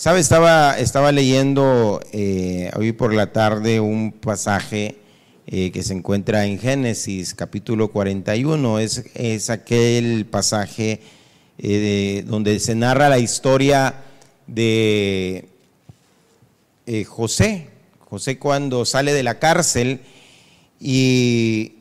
Sabe, estaba, estaba leyendo eh, hoy por la tarde un pasaje eh, que se encuentra en Génesis capítulo 41. Es, es aquel pasaje eh, donde se narra la historia de José. José cuando sale de la cárcel y,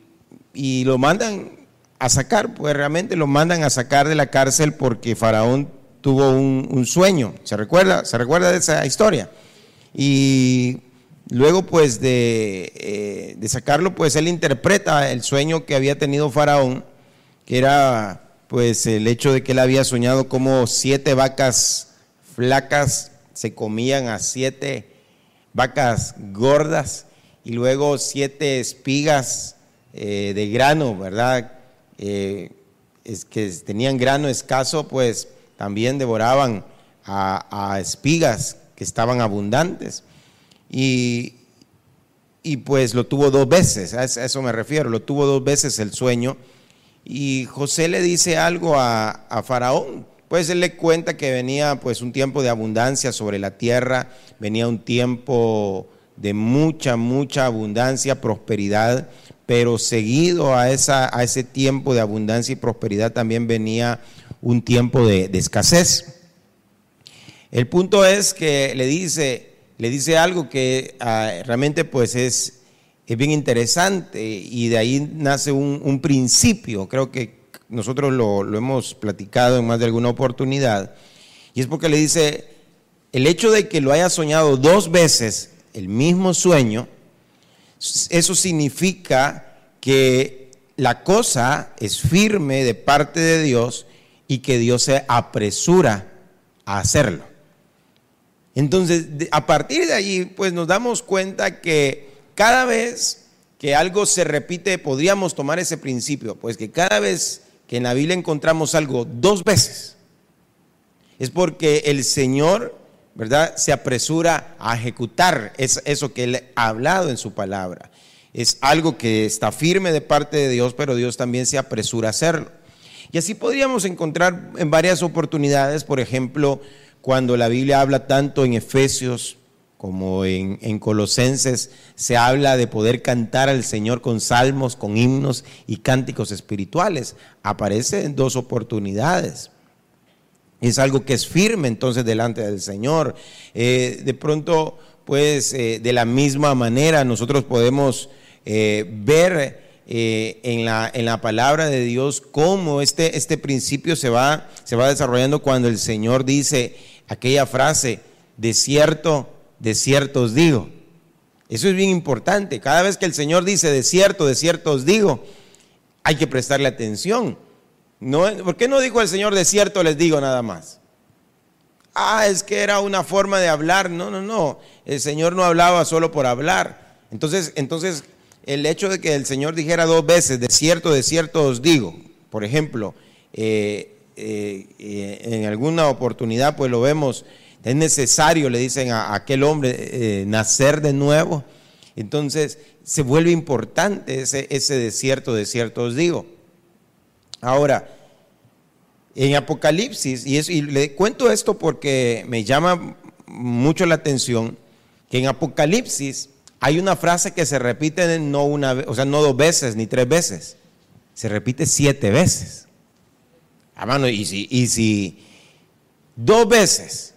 y lo mandan a sacar, pues realmente lo mandan a sacar de la cárcel porque Faraón tuvo un, sueño, ¿se recuerda? ¿Se recuerda de esa historia? Y luego pues de, eh, de, sacarlo, pues él interpreta el sueño que había tenido Faraón, que era pues el hecho de que él había soñado como siete vacas flacas se comían a siete vacas gordas y luego siete espigas eh, de grano, ¿verdad? Eh, es que tenían grano escaso, pues también devoraban a, espigas que estaban abundantes. Y, y, pues lo tuvo dos veces, a eso me refiero, lo tuvo dos veces el sueño. Y José le dice algo a, a Faraón, pues él le cuenta que venía pues un tiempo de abundancia sobre la tierra, venía un tiempo de mucha, mucha abundancia, prosperidad, pero seguido a, esa, a ese tiempo de abundancia y prosperidad también venía un tiempo de, escasez. El punto es que le dice, le dice algo que ah, realmente pues es, es, bien interesante y de ahí nace un, principio, creo que nosotros lo, lo, hemos platicado en más de alguna oportunidad, y es porque le dice, el hecho de que lo haya soñado dos veces, el mismo sueño, eso significa que la cosa es firme de parte de Dios y que Dios se apresura a hacerlo. Entonces, a partir de allí, pues nos damos cuenta que cada vez que algo se repite, podríamos tomar ese principio, pues que cada vez que en la Biblia encontramos algo dos veces, es porque el Señor, ¿verdad?, se apresura a ejecutar eso que Él ha hablado en su palabra. Es algo que está firme de parte de Dios, pero Dios también se apresura a hacerlo. Y así podríamos encontrar en varias oportunidades, por ejemplo, cuando la Biblia habla tanto en Efesios como en, Colosenses, se habla de poder cantar al Señor con salmos, con himnos y cánticos espirituales. Aparece en dos oportunidades. Es algo que es firme entonces delante del Señor. Eh, de pronto, pues, eh, de la misma manera nosotros podemos eh, ver eh, en, la, en, la, palabra de Dios cómo este, este principio se va, se va desarrollando cuando el Señor dice aquella frase, de cierto, de cierto os digo. Eso es bien importante. Cada vez que el Señor dice de cierto, de cierto os digo, hay que prestarle atención. No, ¿Por qué no dijo el Señor de cierto les digo nada más? Ah, es que era una forma de hablar. No, no, no. El Señor no hablaba solo por hablar. Entonces, entonces el hecho de que el Señor dijera dos veces, de cierto, de cierto os digo, por ejemplo, eh, eh, eh, en alguna oportunidad pues lo vemos, es necesario, le dicen a, aquel hombre, nacer de nuevo. Entonces se vuelve importante ese, ese de cierto, de cierto os digo. Ahora, en Apocalipsis, y, y le cuento esto porque me llama mucho la atención, que en Apocalipsis hay una frase que se repite no una, o sea, no dos veces ni tres veces, se repite siete veces. Hermano, y si, y si dos veces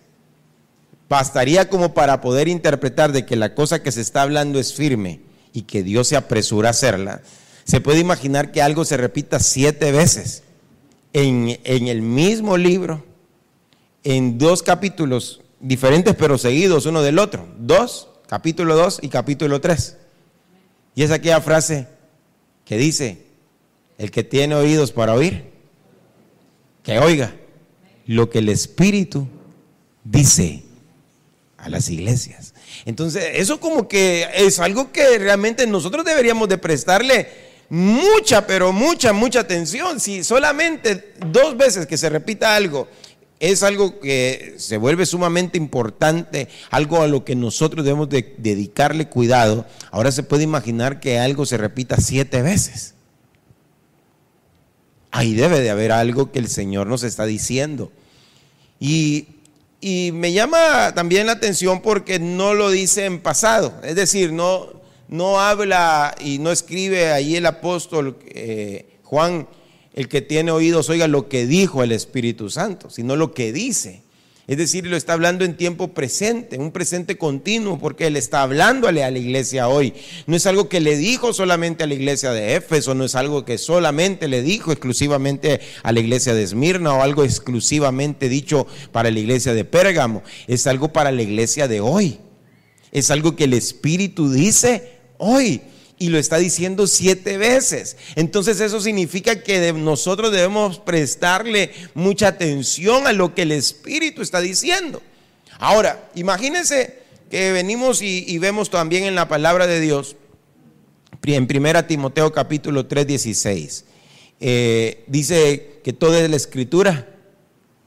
bastaría como para poder interpretar de que la cosa que se está hablando es firme y que Dios se apresura a hacerla, se puede imaginar que algo se repita siete veces en, en el mismo libro, en dos capítulos diferentes pero seguidos uno del otro. Dos capítulo 2 y capítulo 3. Y es aquella frase que dice, el que tiene oídos para oír, que oiga lo que el Espíritu dice a las iglesias. Entonces, eso como que es algo que realmente nosotros deberíamos de prestarle mucha, pero mucha, mucha atención. Si solamente dos veces que se repita algo es algo que se vuelve sumamente importante, algo a lo que nosotros debemos de dedicarle cuidado, ahora se puede imaginar que algo se repita siete veces. Ahí debe de haber algo que el Señor nos está diciendo. Y, y me llama también la atención porque no lo dice en pasado, es decir, no, no habla y no escribe ahí el apóstol eh, Juan el que tiene oídos oiga lo que dijo el Espíritu Santo, sino lo que dice. Es decir, lo está hablando en tiempo presente, un presente continuo, porque Él está hablándole a la iglesia hoy. No es algo que le dijo solamente a la iglesia de Éfeso, no es algo que solamente le dijo exclusivamente a la iglesia de Esmirna o algo exclusivamente dicho para la iglesia de Pérgamo. Es algo para la iglesia de hoy. Es algo que el Espíritu dice hoy y lo está diciendo siete veces. Entonces eso significa que nosotros debemos prestarle mucha atención a lo que el Espíritu está diciendo. Ahora, imagínense que venimos y, vemos también en la palabra de Dios, en 1 Timoteo capítulo 3, 16, eh, dice que toda la escritura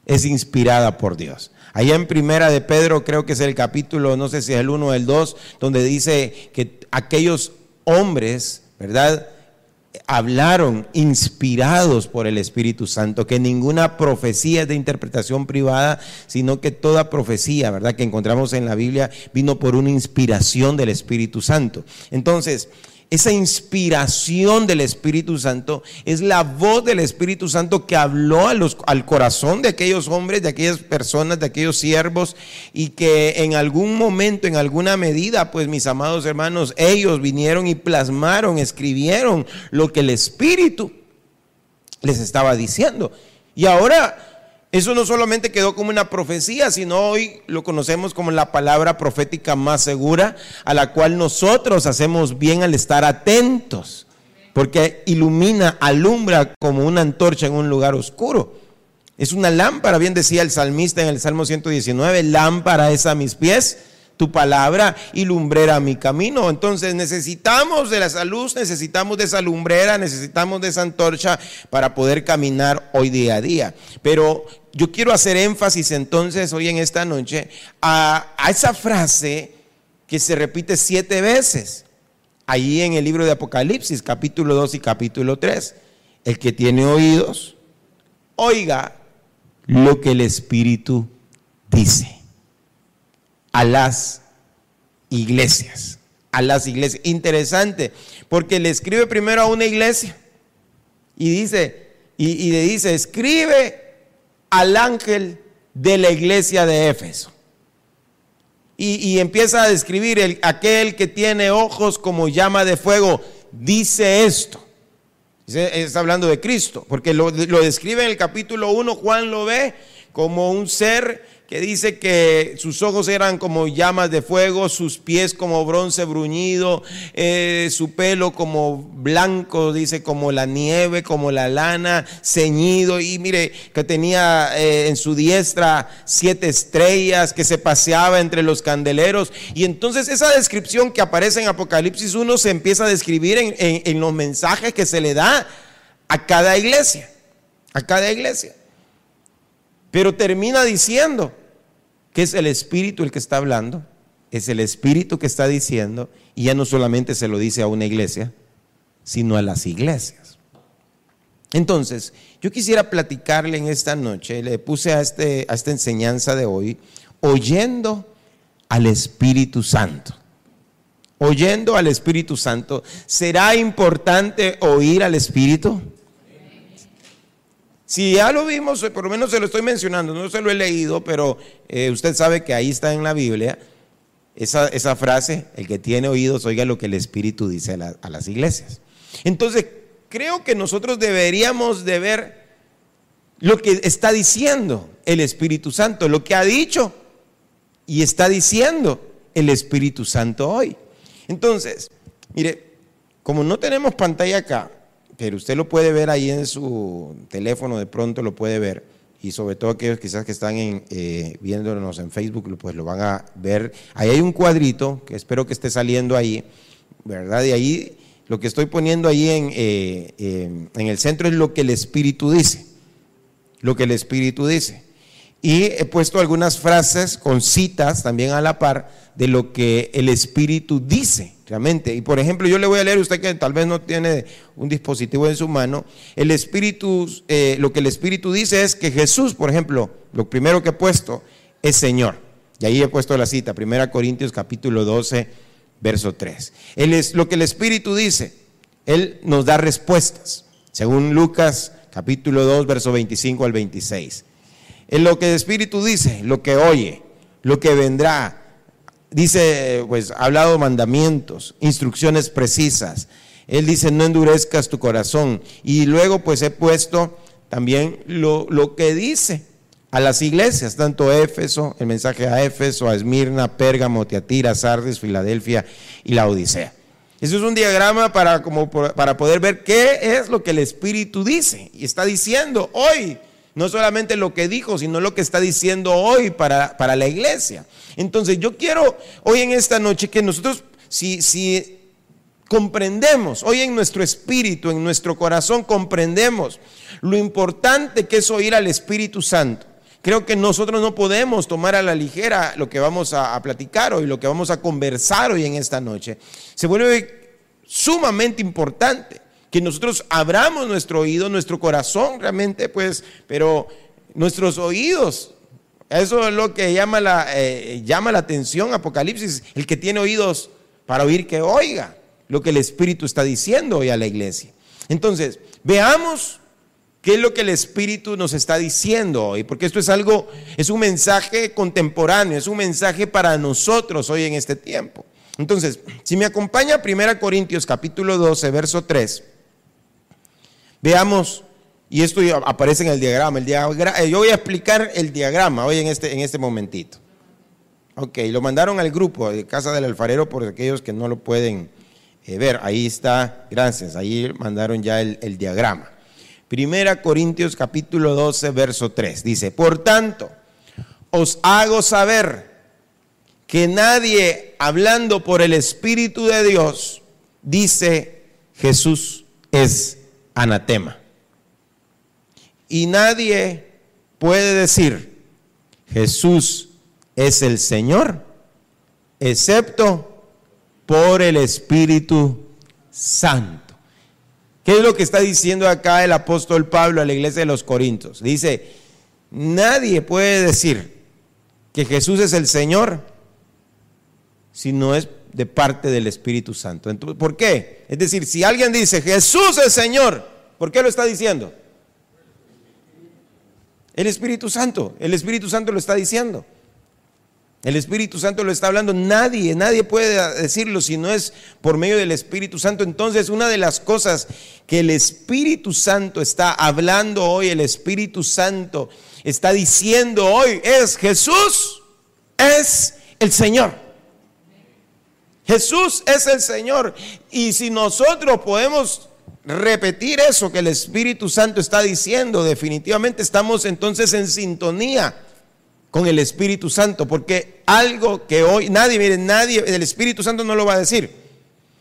es inspirada por Dios. Allá en primera de Pedro, creo que es el capítulo, no sé si es el 1 o el 2, donde dice que aquellos hombres, ¿verdad? Hablaron inspirados por el Espíritu Santo, que ninguna profecía es de interpretación privada, sino que toda profecía, ¿verdad? Que encontramos en la Biblia vino por una inspiración del Espíritu Santo. Entonces, esa inspiración del Espíritu Santo es la voz del Espíritu Santo que habló al corazón de aquellos hombres, de aquellas personas, de aquellos siervos y que en algún momento, en alguna medida, pues mis amados hermanos, ellos vinieron y plasmaron, escribieron lo que el Espíritu les estaba diciendo. Y ahora eso no solamente quedó como una profecía, sino hoy lo conocemos como la palabra profética más segura, a la cual nosotros hacemos bien al estar atentos, porque ilumina, alumbra como una antorcha en un lugar oscuro. Es una lámpara, bien decía el salmista en el Salmo 119, lámpara es a mis pies tu palabra y lumbrera mi camino. Entonces necesitamos de esa luz, necesitamos de esa lumbrera, necesitamos de esa antorcha para poder caminar hoy día a día. Pero yo quiero hacer énfasis entonces hoy en esta noche a, a esa frase que se repite siete veces ahí en el libro de Apocalipsis, capítulo 2 y capítulo 3. El que tiene oídos, oiga lo que el Espíritu dice a las iglesias. A las iglesias. Interesante, porque le escribe primero a una iglesia y dice, y, le dice, escribe al ángel de la iglesia de Éfeso. Y, empieza a describir el, aquel que tiene ojos como llama de fuego, dice esto. Está hablando de Cristo, porque lo, lo describe en el capítulo 1, Juan lo ve como un ser que dice que sus ojos eran como llamas de fuego, sus pies como bronce bruñido, eh, su pelo como blanco, dice como la nieve, como la lana, ceñido, y mire que tenía eh, en su diestra siete estrellas, que se paseaba entre los candeleros. Y entonces esa descripción que aparece en Apocalipsis 1 se empieza a describir en los mensajes que se le da a cada iglesia, a cada iglesia. Pero termina diciendo que es el Espíritu el que está hablando, es el Espíritu que está diciendo, y ya no solamente se lo dice a una iglesia, sino a las iglesias. Entonces, yo quisiera platicarle en esta noche, le puse a, este, a esta enseñanza de hoy, oyendo al Espíritu Santo. Oyendo al Espíritu Santo. ¿Será importante oír al Espíritu? Si ya lo vimos, por lo menos se lo estoy mencionando, no se lo he leído, pero eh, usted sabe que ahí está en la Biblia esa, esa, frase, el que tiene oídos oiga lo que el Espíritu dice a, a las iglesias. Entonces, creo que nosotros deberíamos de ver lo que está diciendo el Espíritu Santo, lo que ha dicho y está diciendo el Espíritu Santo hoy. Entonces, mire, como no tenemos pantalla acá, pero usted lo puede ver ahí en su teléfono, de pronto lo puede ver. y sobre todo aquellos quizás que están eh, viéndonos en Facebook, pues lo van a ver. Ahí hay un cuadrito que espero que esté saliendo ahí, ¿verdad? Y ahí lo que estoy poniendo ahí en, eh, en el centro es lo que el Espíritu dice, lo que el Espíritu dice. Y he puesto algunas frases con citas también a la par de lo que el Espíritu dice realmente. Y por ejemplo, yo le voy a leer, usted que tal vez no tiene un dispositivo en su mano, el Espíritu, eh, lo que el Espíritu dice es que Jesús, por ejemplo, lo primero que he puesto es Señor. Y ahí he puesto la cita, 1 Corintios capítulo 12, verso 3. Él es, lo que el Espíritu dice, Él nos da respuestas, según Lucas capítulo 2, verso 25 al 26. En lo que el Espíritu dice, lo que oye, lo que vendrá, dice, pues ha hablado mandamientos, instrucciones precisas. Él dice, no endurezcas tu corazón. Y luego pues he puesto también lo, lo que dice a las iglesias, tanto Éfeso, el mensaje a Éfeso, a Esmirna, Pérgamo, Tiatira, Sardes, Filadelfia y la Odisea. Eso es un diagrama para, como, para poder ver qué es lo que el Espíritu dice. Y está diciendo hoy, no solamente lo que dijo, sino lo que está diciendo hoy para, para la iglesia. Entonces yo quiero hoy en esta noche que nosotros, si, si comprendemos, hoy en nuestro espíritu, en nuestro corazón, comprendemos lo importante que es oír al Espíritu Santo. Creo que nosotros no podemos tomar a la ligera lo que vamos a, a, platicar hoy, lo que vamos a conversar hoy en esta noche. Se vuelve sumamente importante que nosotros abramos nuestro oído, nuestro corazón realmente, pues, pero nuestros oídos, eso es lo que llama la, eh, llama la atención Apocalipsis, el que tiene oídos para oír que oiga lo que el Espíritu está diciendo hoy a la iglesia. Entonces, veamos qué es lo que el Espíritu nos está diciendo hoy, porque esto es algo, es un mensaje contemporáneo, es un mensaje para nosotros hoy en este tiempo. Entonces, si me acompaña 1 Corintios capítulo 12, verso 3. Veamos, y esto aparece en el diagrama, el diagrama eh, yo voy a explicar el diagrama hoy en este, en este momentito. Ok, lo mandaron al grupo de Casa del Alfarero por aquellos que no lo pueden eh, ver. Ahí está, gracias, ahí mandaron ya el, el diagrama. Primera Corintios capítulo 12, verso 3. Dice, por tanto, os hago saber que nadie hablando por el Espíritu de Dios dice Jesús es anatema. Y nadie puede decir, Jesús es el Señor, excepto por el Espíritu Santo. ¿Qué es lo que está diciendo acá el apóstol Pablo a la iglesia de los Corintios? Dice, nadie puede decir que Jesús es el Señor si no es de parte del Espíritu Santo. Entonces, ¿Por qué? Es decir, si alguien dice Jesús es Señor, ¿por qué lo está diciendo? El Espíritu Santo, el Espíritu Santo lo está diciendo. El Espíritu Santo lo está hablando. Nadie, nadie puede decirlo si no es por medio del Espíritu Santo. Entonces, una de las cosas que el Espíritu Santo está hablando hoy, el Espíritu Santo está diciendo hoy, es Jesús, es el Señor. Jesús es el Señor. Y si nosotros podemos repetir eso que el Espíritu Santo está diciendo, definitivamente estamos entonces en sintonía con el Espíritu Santo, porque algo que hoy nadie, miren, nadie, el Espíritu Santo no lo va a decir.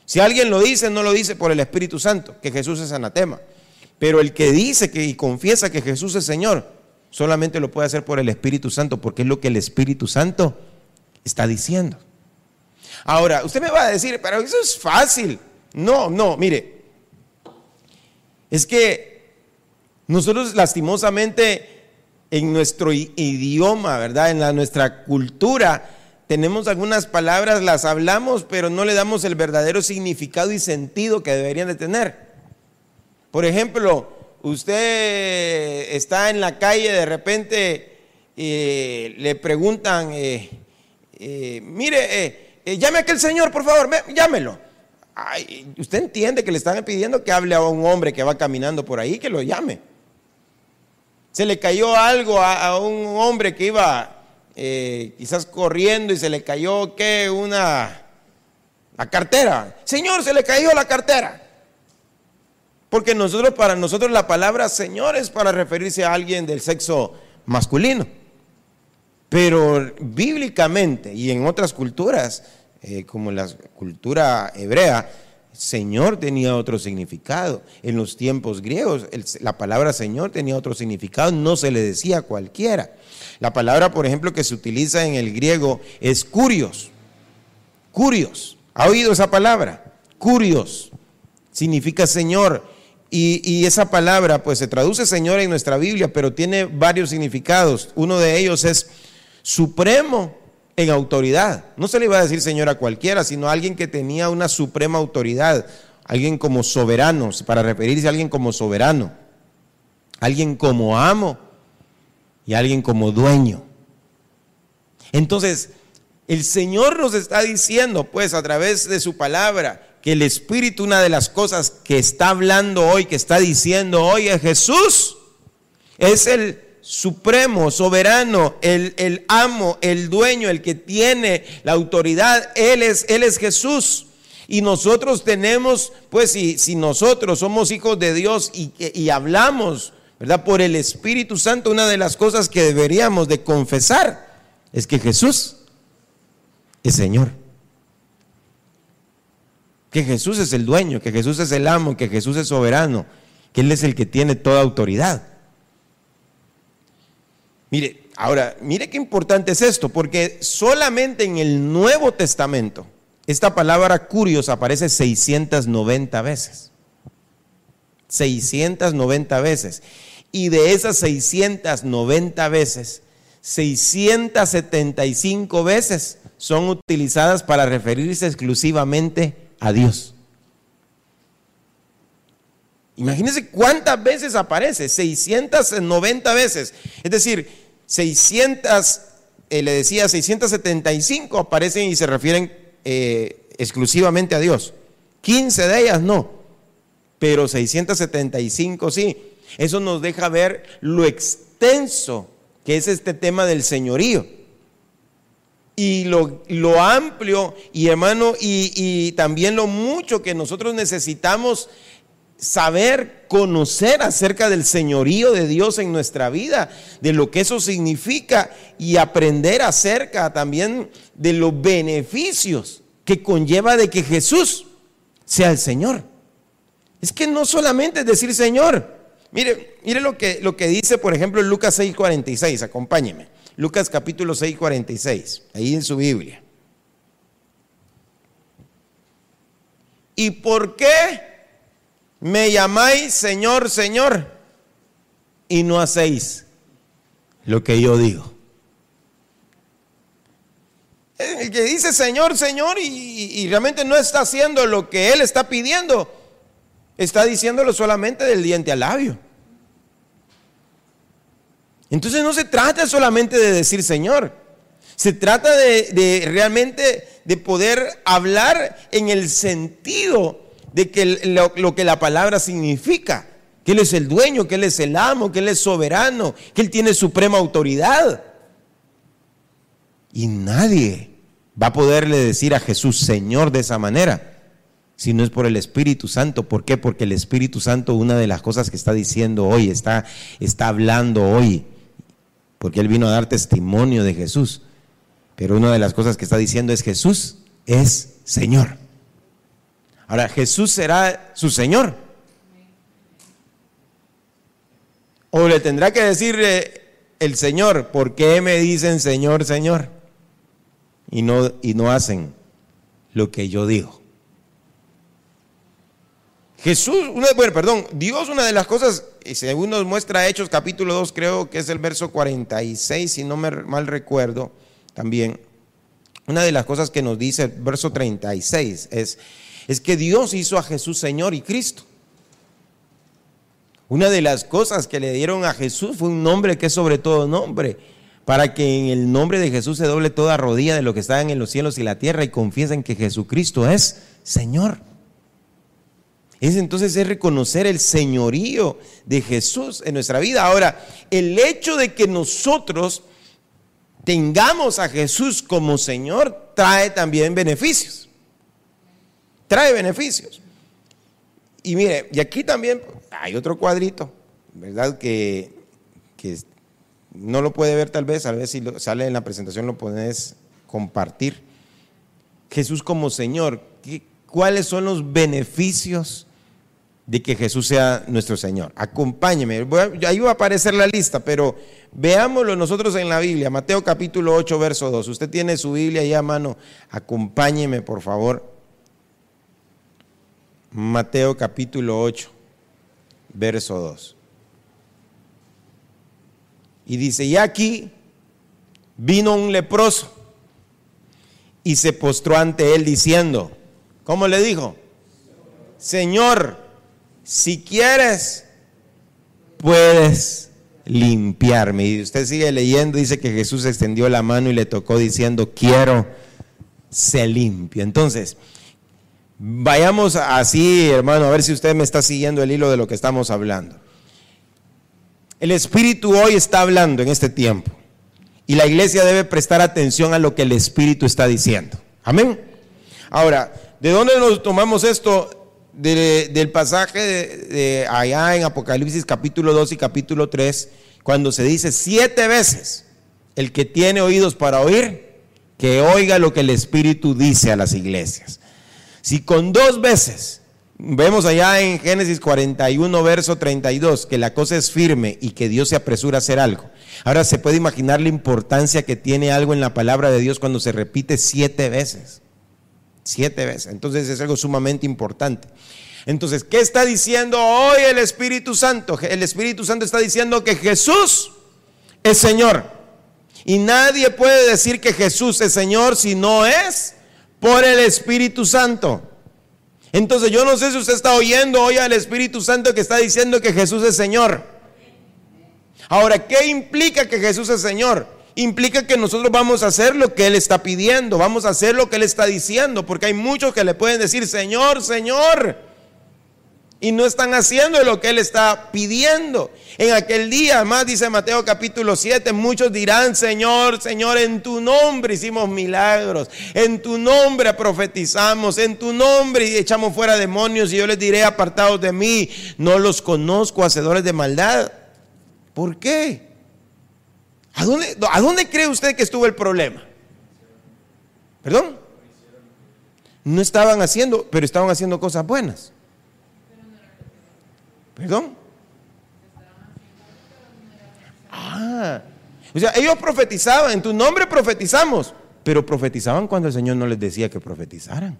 Si alguien lo dice, no lo dice por el Espíritu Santo, que Jesús es anatema. Pero el que dice que y confiesa que Jesús es Señor, solamente lo puede hacer por el Espíritu Santo, porque es lo que el Espíritu Santo está diciendo. Ahora, usted me va a decir, pero eso es fácil. No, no, mire. Es que nosotros lastimosamente en nuestro idioma, ¿verdad? En la, nuestra cultura, tenemos algunas palabras, las hablamos, pero no le damos el verdadero significado y sentido que deberían de tener. Por ejemplo, usted está en la calle, de repente eh, le preguntan, eh, eh, mire, eh, llame a aquel señor, por favor, llámelo. usted entiende que le están pidiendo que hable a un hombre que va caminando por ahí, que lo llame. Se le cayó algo a, un hombre que iba eh, quizás corriendo y se le cayó, ¿qué? Una, la cartera. Señor, se le cayó la cartera. Porque nosotros, para nosotros la palabra Señor es para referirse a alguien del sexo masculino. Pero bíblicamente y en otras culturas, eh, como la cultura hebrea, Señor tenía otro significado. En los tiempos griegos, la palabra Señor tenía otro significado, no se le decía a cualquiera. La palabra, por ejemplo, que se utiliza en el griego es curios. Curios. ¿Ha oído esa palabra? Curios. Significa Señor. Y, y, esa palabra, pues se traduce Señor en nuestra Biblia, pero tiene varios significados. Uno de ellos es supremo en autoridad. No se le iba a decir Señor a cualquiera, sino a alguien que tenía una suprema autoridad, alguien como soberano, para referirse a alguien como soberano, alguien como amo y alguien como dueño. Entonces, el Señor nos está diciendo, pues, a través de su palabra, que el Espíritu, una de las cosas que está hablando hoy, que está diciendo hoy es Jesús, es el supremo, soberano, el, amo, el dueño, el que tiene la autoridad, Él es, Él es Jesús. Y nosotros tenemos, pues si, si nosotros somos hijos de Dios y, y hablamos, ¿verdad? Por el Espíritu Santo, una de las cosas que deberíamos de confesar es que Jesús es Señor. Que Jesús es el dueño, que Jesús es el amo, que Jesús es soberano, que Él es el que tiene toda autoridad. Mire, ahora, mire qué importante es esto, porque solamente en el Nuevo Testamento esta palabra curios aparece 690 veces. 690 veces. Y de esas 690 veces, 675 veces son utilizadas para referirse exclusivamente a Dios. Imagínense cuántas veces aparece, 690 veces. Es decir, 600, eh, le decía 675 aparecen y se refieren eh, exclusivamente a Dios. 15 de ellas no, pero 675 sí. Eso nos deja ver lo extenso que es este tema del señorío. Y lo, lo amplio, y hermano, y, y también lo mucho que nosotros necesitamos saber, conocer acerca del señorío de Dios en nuestra vida, de lo que eso significa y aprender acerca también de los beneficios que conlleva de que Jesús sea el Señor. Es que no solamente es decir Señor. Mire, mire lo que, lo que dice, por ejemplo, Lucas 6:46, acompáñeme. Lucas capítulo 6:46, ahí en su Biblia. ¿Y por qué? Me llamáis Señor, Señor, y no hacéis lo que yo digo. El que dice Señor, Señor, y, realmente no está haciendo lo que Él está pidiendo, está diciéndolo solamente del diente al labio. Entonces no se trata solamente de decir Señor, se trata de, de realmente de poder hablar en el sentido de que lo, que la palabra significa, que Él es el dueño, que Él es el amo, que Él es soberano, que Él tiene suprema autoridad. Y nadie va a poderle decir a Jesús Señor de esa manera si no es por el Espíritu Santo. ¿Por qué? Porque el Espíritu Santo, una de las cosas que está diciendo hoy, está, está hablando hoy, porque Él vino a dar testimonio de Jesús. Pero una de las cosas que está diciendo es Jesús es Señor. Ahora, Jesús será su Señor. O le tendrá que decir el Señor, ¿por qué me dicen Señor, Señor? Y no, y no hacen lo que yo digo. Jesús, bueno, perdón, Dios una de las cosas, según nos muestra Hechos capítulo 2, creo que es el verso 46, si no me mal recuerdo, también, una de las cosas que nos dice el verso 36 es, es que Dios hizo a Jesús Señor y Cristo. Una de las cosas que le dieron a Jesús fue un nombre que es sobre todo nombre, para que en el nombre de Jesús se doble toda rodilla de lo que está en los cielos y la tierra y confiesen que Jesucristo es Señor. Es entonces es reconocer el señorío de Jesús en nuestra vida. Ahora, el hecho de que nosotros tengamos a Jesús como Señor trae también beneficios trae beneficios. Y mire, y aquí también hay otro cuadrito, ¿verdad? Que, no lo puede ver tal vez, a ver si sale en la presentación lo puedes compartir. Jesús como Señor, ¿cuáles son los beneficios de que Jesús sea nuestro Señor? Acompáñeme, ahí va a aparecer la lista, pero veámoslo nosotros en la Biblia, Mateo capítulo 8, verso 2. Usted tiene su Biblia ahí a mano, acompáñeme por favor. Mateo capítulo 8, verso 2. Y dice, y aquí vino un leproso y se postró ante él diciendo, ¿cómo le dijo? Señor, si quieres, puedes limpiarme. Y usted sigue leyendo, dice que Jesús extendió la mano y le tocó diciendo, quiero, se limpio. Entonces, vayamos así, hermano, a ver si usted me está siguiendo el hilo de lo que estamos hablando. El Espíritu hoy está hablando en este tiempo y la iglesia debe prestar atención a lo que el Espíritu está diciendo. Amén. Ahora, ¿de dónde nos tomamos esto? del pasaje de, allá en Apocalipsis capítulo 2 y capítulo 3, cuando se dice siete veces, el que tiene oídos para oír, que oiga lo que el Espíritu dice a las iglesias. Si con dos veces Vemos allá en Génesis 41, verso 32, que la cosa es firme y que Dios se apresura a hacer algo. Ahora se puede imaginar la importancia que tiene algo en la palabra de Dios cuando se repite siete veces. Siete veces. Entonces es algo sumamente importante. Entonces, ¿qué está diciendo hoy el Espíritu Santo? El Espíritu Santo está diciendo que Jesús es Señor. Y nadie puede decir que Jesús es Señor si no es por el Espíritu Santo. Entonces yo no sé si usted está oyendo hoy al Espíritu Santo que está diciendo que Jesús es Señor. Ahora, ¿qué implica que Jesús es Señor? Implica que nosotros vamos a hacer lo que Él está pidiendo, vamos a hacer lo que Él está diciendo, porque hay muchos que le pueden decir, Señor, Señor y no están haciendo lo que Él está pidiendo. En aquel día, más dice Mateo capítulo 7, muchos dirán, Señor, Señor, en tu nombre hicimos milagros, en tu nombre profetizamos, en tu nombre echamos fuera demonios y yo les diré, apartados de mí, no los conozco, hacedores de maldad. ¿Por qué? ¿A dónde, ¿A dónde cree usted que estuvo el problema? ¿Perdón? No estaban haciendo, pero estaban haciendo cosas buenas. ¿Perdón? Ah, o sea, ellos profetizaban, en tu nombre profetizamos, pero profetizaban cuando el Señor no les decía que profetizaran.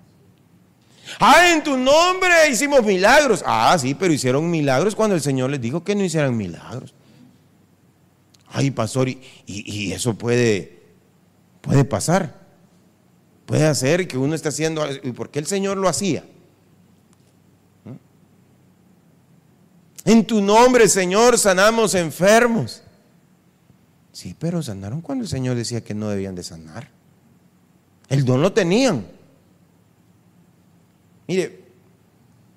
Ah, en tu nombre hicimos milagros. Ah, sí, pero hicieron milagros cuando el Señor les dijo que no hicieran milagros. Ay, pastor, y, y eso puede, puede pasar. Puede hacer que uno esté haciendo, ¿y por qué el Señor lo hacía? En tu nombre, Señor, sanamos enfermos. Sí, pero sanaron cuando el Señor decía que no debían de sanar. El don lo tenían. Mire,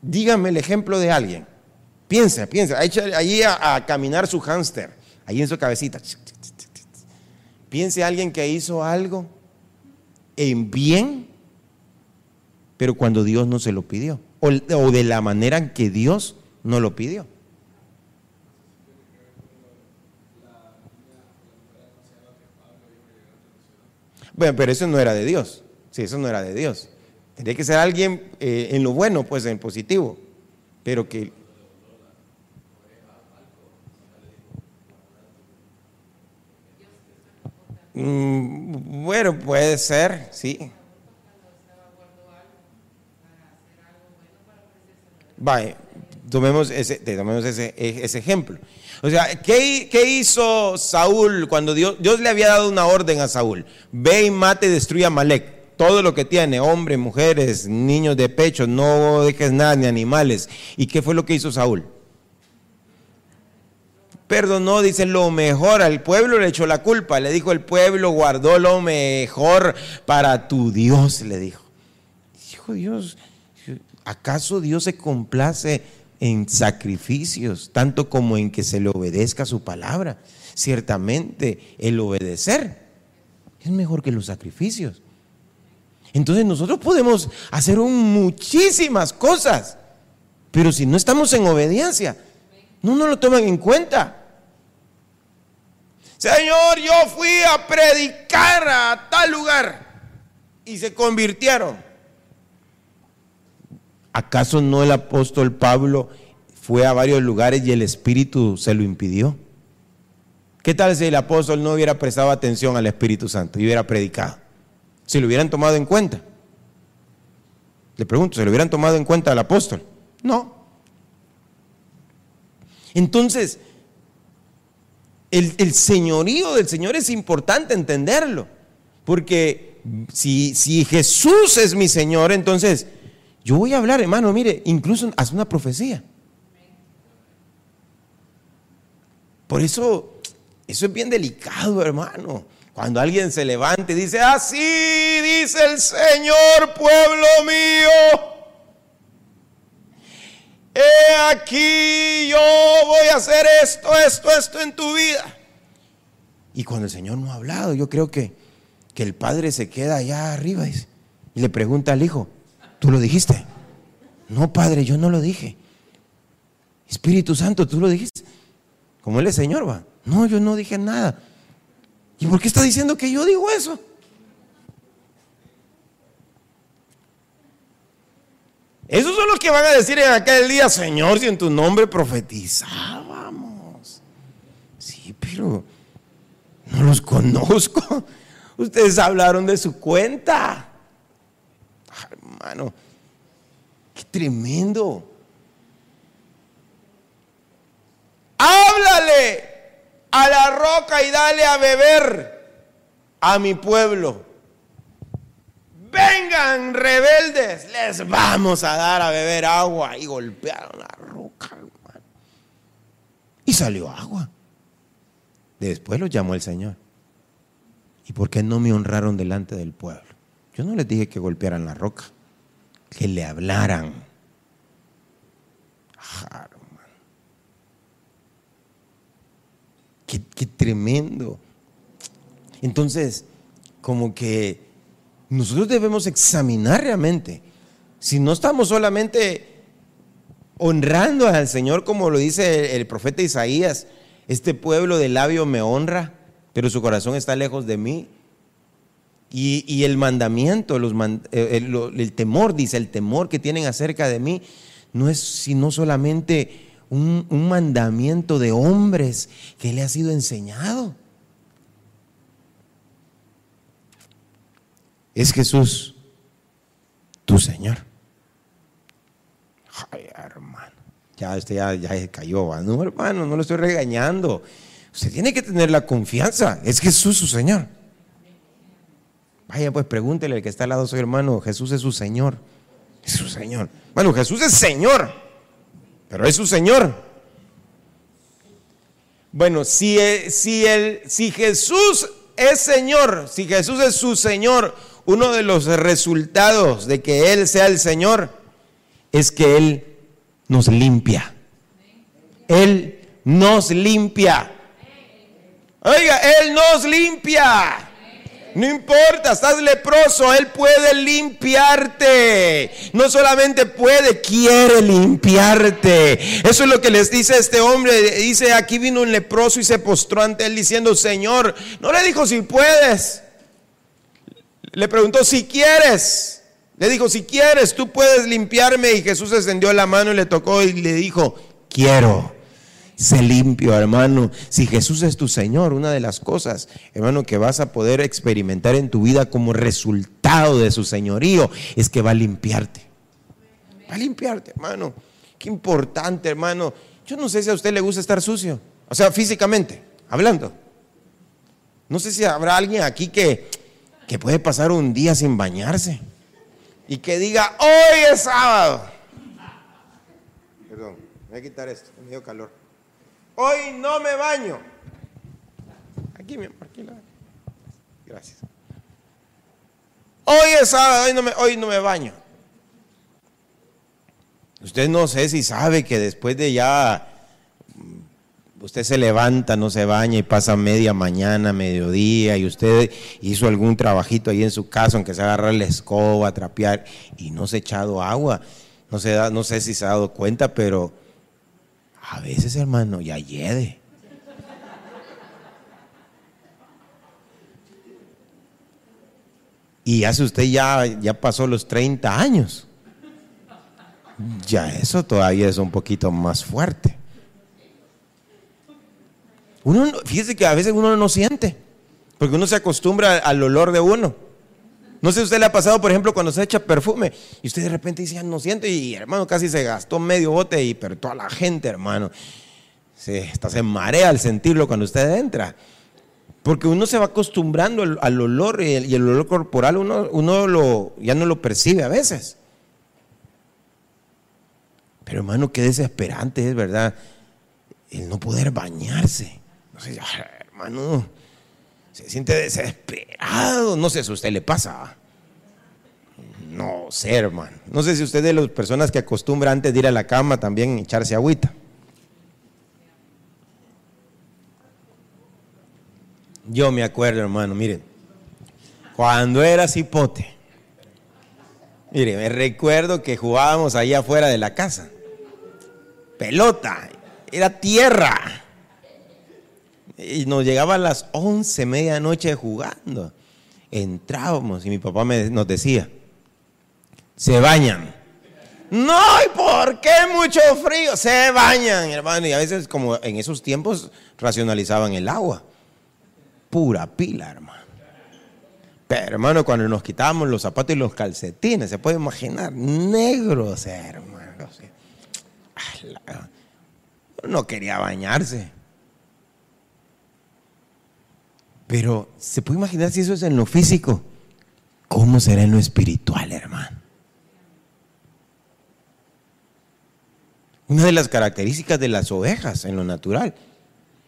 dígame el ejemplo de alguien. Piensa, piensa. Allí a, a caminar su hámster, ahí en su cabecita. Piense alguien que hizo algo en bien, pero cuando Dios no se lo pidió. O, o de la manera en que Dios no lo pidió. Bueno, pero eso no era de Dios. Sí, eso no era de Dios. Tendría que ser alguien eh, en lo bueno, pues en positivo. Pero que... Mm, bueno, puede ser, sí. Vale, tomemos ese, tomemos ese, ese ejemplo. O sea, ¿qué, hizo Saúl cuando Dios, Dios le había dado una orden a Saúl? Ve y mate y destruye a Malek. Todo lo que tiene, hombres, mujeres, niños de pecho, no dejes nada, ni animales. ¿Y qué fue lo que hizo Saúl? Perdonó, dice, lo mejor al pueblo le echó la culpa. Le dijo, el pueblo guardó lo mejor para tu Dios, le dijo. Dijo Dios, ¿acaso Dios se complace en sacrificios, tanto como en que se le obedezca su palabra. Ciertamente el obedecer es mejor que los sacrificios. Entonces nosotros podemos hacer muchísimas cosas, pero si no estamos en obediencia, no nos lo toman en cuenta. Señor, yo fui a predicar a tal lugar y se convirtieron. ¿Acaso no el apóstol Pablo fue a varios lugares y el Espíritu se lo impidió? ¿Qué tal si el apóstol no hubiera prestado atención al Espíritu Santo y hubiera predicado? Si lo hubieran tomado en cuenta. Le pregunto, ¿se lo hubieran tomado en cuenta al apóstol? No. Entonces, el, señorío del Señor es importante entenderlo. Porque si, si Jesús es mi Señor, entonces yo voy a hablar, hermano, mire, incluso haz una profecía. Por eso, eso es bien delicado, hermano. Cuando alguien se levante y dice, así dice el Señor, pueblo mío. He aquí yo voy a hacer esto, esto, esto en tu vida. Y cuando el Señor no ha hablado, yo creo que, que el Padre se queda allá arriba y le pregunta al Hijo, ¿tú lo dijiste? No, Padre, yo no lo dije. Espíritu Santo, tú lo dijiste. Como Él es Señor, va. No, yo no dije nada. ¿Y por qué está diciendo que yo digo eso? Esos son los que van a decir en aquel día, Señor, si en tu nombre profetizábamos. Sí, pero no los conozco. Ustedes hablaron de su cuenta. Hermano, qué tremendo. Háblale a la roca y dale a beber a mi pueblo vengan rebeldes, les vamos a dar a beber agua. Y golpearon la roca, hermano. Y salió agua. Después los llamó el Señor. ¿Y por qué no me honraron delante del pueblo? Yo no les dije que golpearan la roca, que le hablaran. Qué, qué tremendo. Entonces, como que nosotros debemos examinar realmente si no estamos solamente honrando al Señor como lo dice el, profeta Isaías, este pueblo de labio me honra, pero su corazón está lejos de mí. Y, el mandamiento, eh, el, temor, dice, el temor que tienen acerca de mí, no es sino solamente un, un mandamiento de hombres que le ha sido enseñado. es Jesús, tu Señor. Ay, hermano, ya usted ya, ya cayó. No, hermano, no lo estoy regañando. Usted tiene que tener la confianza. Es Jesús su Señor. Vaya, pues pregúntele al que está al lado su hermano. Jesús es su Señor. Es su Señor. Bueno, Jesús es Señor. Pero es su Señor. Bueno, si, si, el, si Jesús es Señor, si Jesús es su Señor, uno de los resultados de que Él sea el Señor es que Él nos limpia. Él nos limpia. Oiga, Él nos limpia. No importa, estás leproso, Él puede limpiarte. No solamente puede, quiere limpiarte. Eso es lo que les dice este hombre. Dice, aquí vino un leproso y se postró ante Él diciendo, Señor, no le dijo si puedes. Le preguntó, si quieres. Le dijo, si quieres, tú puedes limpiarme. Y Jesús extendió la mano y le tocó y le dijo, quiero. Sé limpio, hermano. Si Jesús es tu Señor, una de las cosas, hermano, que vas a poder experimentar en tu vida como resultado de su señorío, es que va a limpiarte. Va a limpiarte, hermano. Qué importante, hermano. Yo no sé si a usted le gusta estar sucio. O sea, físicamente, hablando. No sé si habrá alguien aquí que que puede pasar un día sin bañarse y que diga, hoy es sábado. Perdón, voy a quitar esto, me dio calor. Hoy no me baño. Aquí, mi aquí la... Gracias. Hoy es sábado, hoy no, me, hoy no me baño. Usted no sé si sabe que después de ya Usted se levanta, no se baña y pasa media mañana, mediodía, y usted hizo algún trabajito ahí en su casa, aunque se agarra la escoba, trapear, y no se ha echado agua. No, se no sé si se ha dado cuenta, pero a veces, hermano, ya hiede. Y hace usted ya, ya pasó los 30 años. Ya eso todavía es un poquito más fuerte. Uno, fíjese que a veces uno no siente, porque uno se acostumbra al olor de uno. No sé si usted le ha pasado, por ejemplo, cuando se echa perfume y usted de repente dice, ya no siente, y hermano, casi se gastó medio bote, y, pero toda la gente, hermano, se, hasta se marea al sentirlo cuando usted entra. Porque uno se va acostumbrando al, olor y el, olor corporal uno, uno lo, ya no lo percibe a veces. Pero hermano, qué desesperante es, ¿verdad? El no poder bañarse. No sé, hermano, se siente desesperado. No sé si a usted le pasa. No sé, hermano. No sé si usted es de las personas que acostumbra antes de ir a la cama también echarse agüita. Yo me acuerdo, hermano, miren, cuando era cipote, mire, me recuerdo que jugábamos ahí afuera de la casa. Pelota, era tierra. Y nos llegaba a las once, medianoche jugando. Entrábamos y mi papá nos decía, se bañan. No, ¿y por qué mucho frío? Se bañan, hermano. Y a veces, como en esos tiempos, racionalizaban el agua pura pila, hermano. Pero, hermano, cuando nos quitábamos los zapatos y los calcetines, se puede imaginar, negros, hermano. No quería bañarse. Pero, ¿se puede imaginar si eso es en lo físico? ¿Cómo será en lo espiritual, hermano? Una de las características de las ovejas en lo natural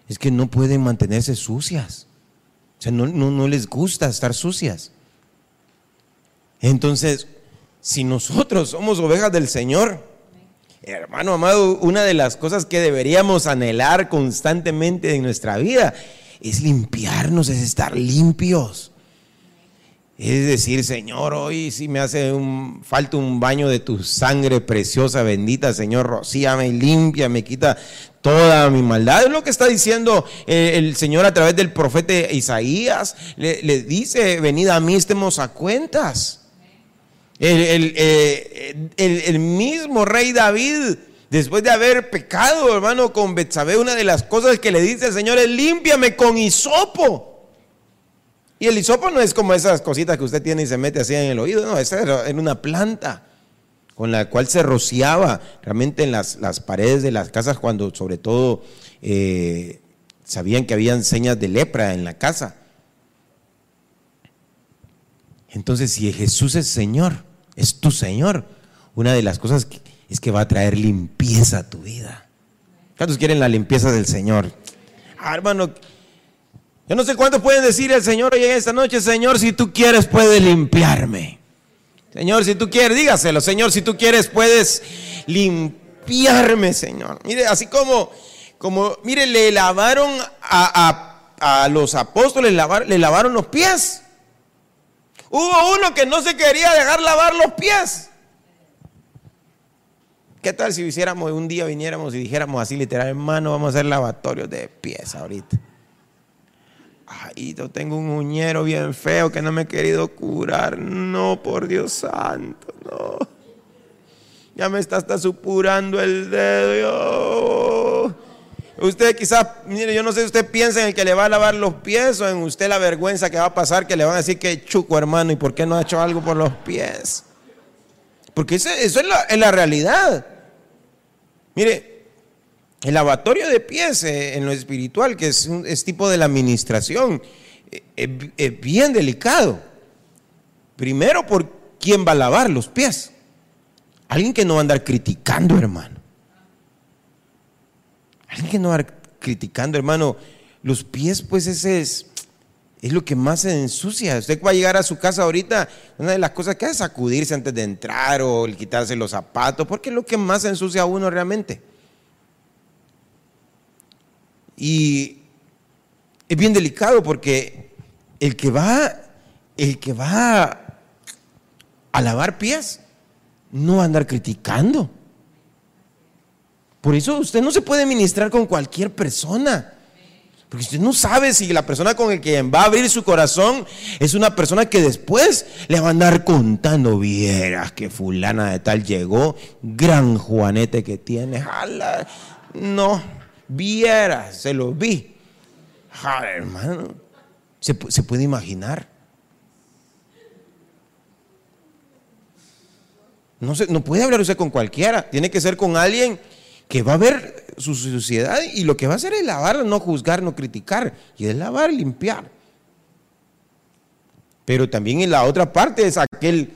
es que no pueden mantenerse sucias. O sea, no, les gusta estar sucias. Entonces, si nosotros somos ovejas del Señor, hermano amado, una de las cosas que deberíamos anhelar constantemente en nuestra vida es limpiarnos, es estar limpios. Es decir, Señor, hoy sí me hace un, falta un baño de tu sangre preciosa, bendita, Señor, rocíame, limpia, me quita toda mi maldad. Es lo que está diciendo eh, el Señor a través del profeta Isaías. Le, dice, venid a mí, estemos a cuentas. Eh, el, el, mismo rey David, después de haber pecado, hermano, con Betsabé, una de las cosas que le dice el Señor es, límpiame con hisopo. Y el hisopo no es como esas cositas que usted tiene y se mete así en el oído, no, esa era una planta con la cual se rociaba realmente en las, paredes de las casas cuando sobre todo eh, sabían que habían señas de lepra en la casa. Entonces, si Jesús es Señor, es tu Señor, una de las cosas es que va a traer limpieza a tu vida. ¿Cuántos quieren la limpieza del Señor? Ah, hermano, yo no sé cuántos pueden decir al Señor hoy en esta noche, Señor, si tú quieres puedes limpiarme. Señor, si tú quieres, dígaselo, Señor, si tú quieres puedes limpiarme, Señor. Mire, así como, como, mire, le lavaron a, los apóstoles, le lavaron los pies. Hubo uno que no se quería dejar lavar los pies. ¿Qué tal si hiciéramos un día, viniéramos y dijéramos así literal, hermano, vamos a hacer lavatorios de pies ahorita? Ay, yo tengo un uñero bien feo que no me he querido curar. No, por Dios santo, no. Ya me está hasta supurando el dedo. Usted quizás, mire, yo no sé si usted piensa en el que le va a lavar los pies o en usted la vergüenza que va a pasar que le van a decir que chuco hermano y por qué no ha hecho algo por los pies. Porque eso, es, la, realidad. Mire, el lavatorio de pies eh, en lo espiritual, que es, un, tipo de la administración, eh, es bien delicado. Primero, por quién va a lavar los pies. Alguien que no va a andar criticando, hermano. Alguien que no va a andar criticando, hermano. Los pies, pues ese es, es lo que más se ensucia. Usted va a llegar a su casa ahorita, una de las cosas que hace es sacudirse antes de entrar o el quitarse los zapatos, porque es lo que más ensucia a uno realmente. Y es bien delicado porque el que va, el que va a lavar pies, no va a andar criticando. Por eso usted no se puede ministrar con cualquier persona. Porque usted no sabe si la persona con el que va a abrir su corazón es una persona que después le va a andar contando, vieras que fulana de tal llegó, gran juanete que tiene, jala. No, vieras, se lo vi. Jala, hermano, ¿se, se puede imaginar? No, se, no puede hablar usted con cualquiera, tiene que ser con alguien que va a ver su suciedad y lo que va a hacer es lavar, no juzgar, no criticar, y es lavar, limpiar. Pero también en la otra parte es aquel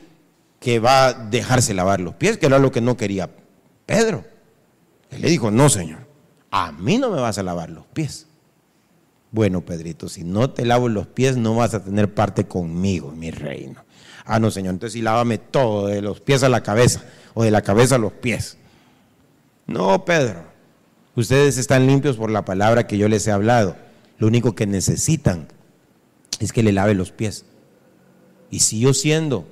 que va a dejarse lavar los pies, que era lo que no quería Pedro. Él le dijo, no, Señor, a mí no me vas a lavar los pies. Bueno, Pedrito, si no te lavo los pies, no vas a tener parte conmigo, mi reino. Ah, no, Señor, entonces sí lávame todo, de los pies a la cabeza, o de la cabeza a los pies. No, Pedro, ustedes están limpios por la palabra que yo les he hablado. Lo único que necesitan es que le lave los pies. Y si yo siendo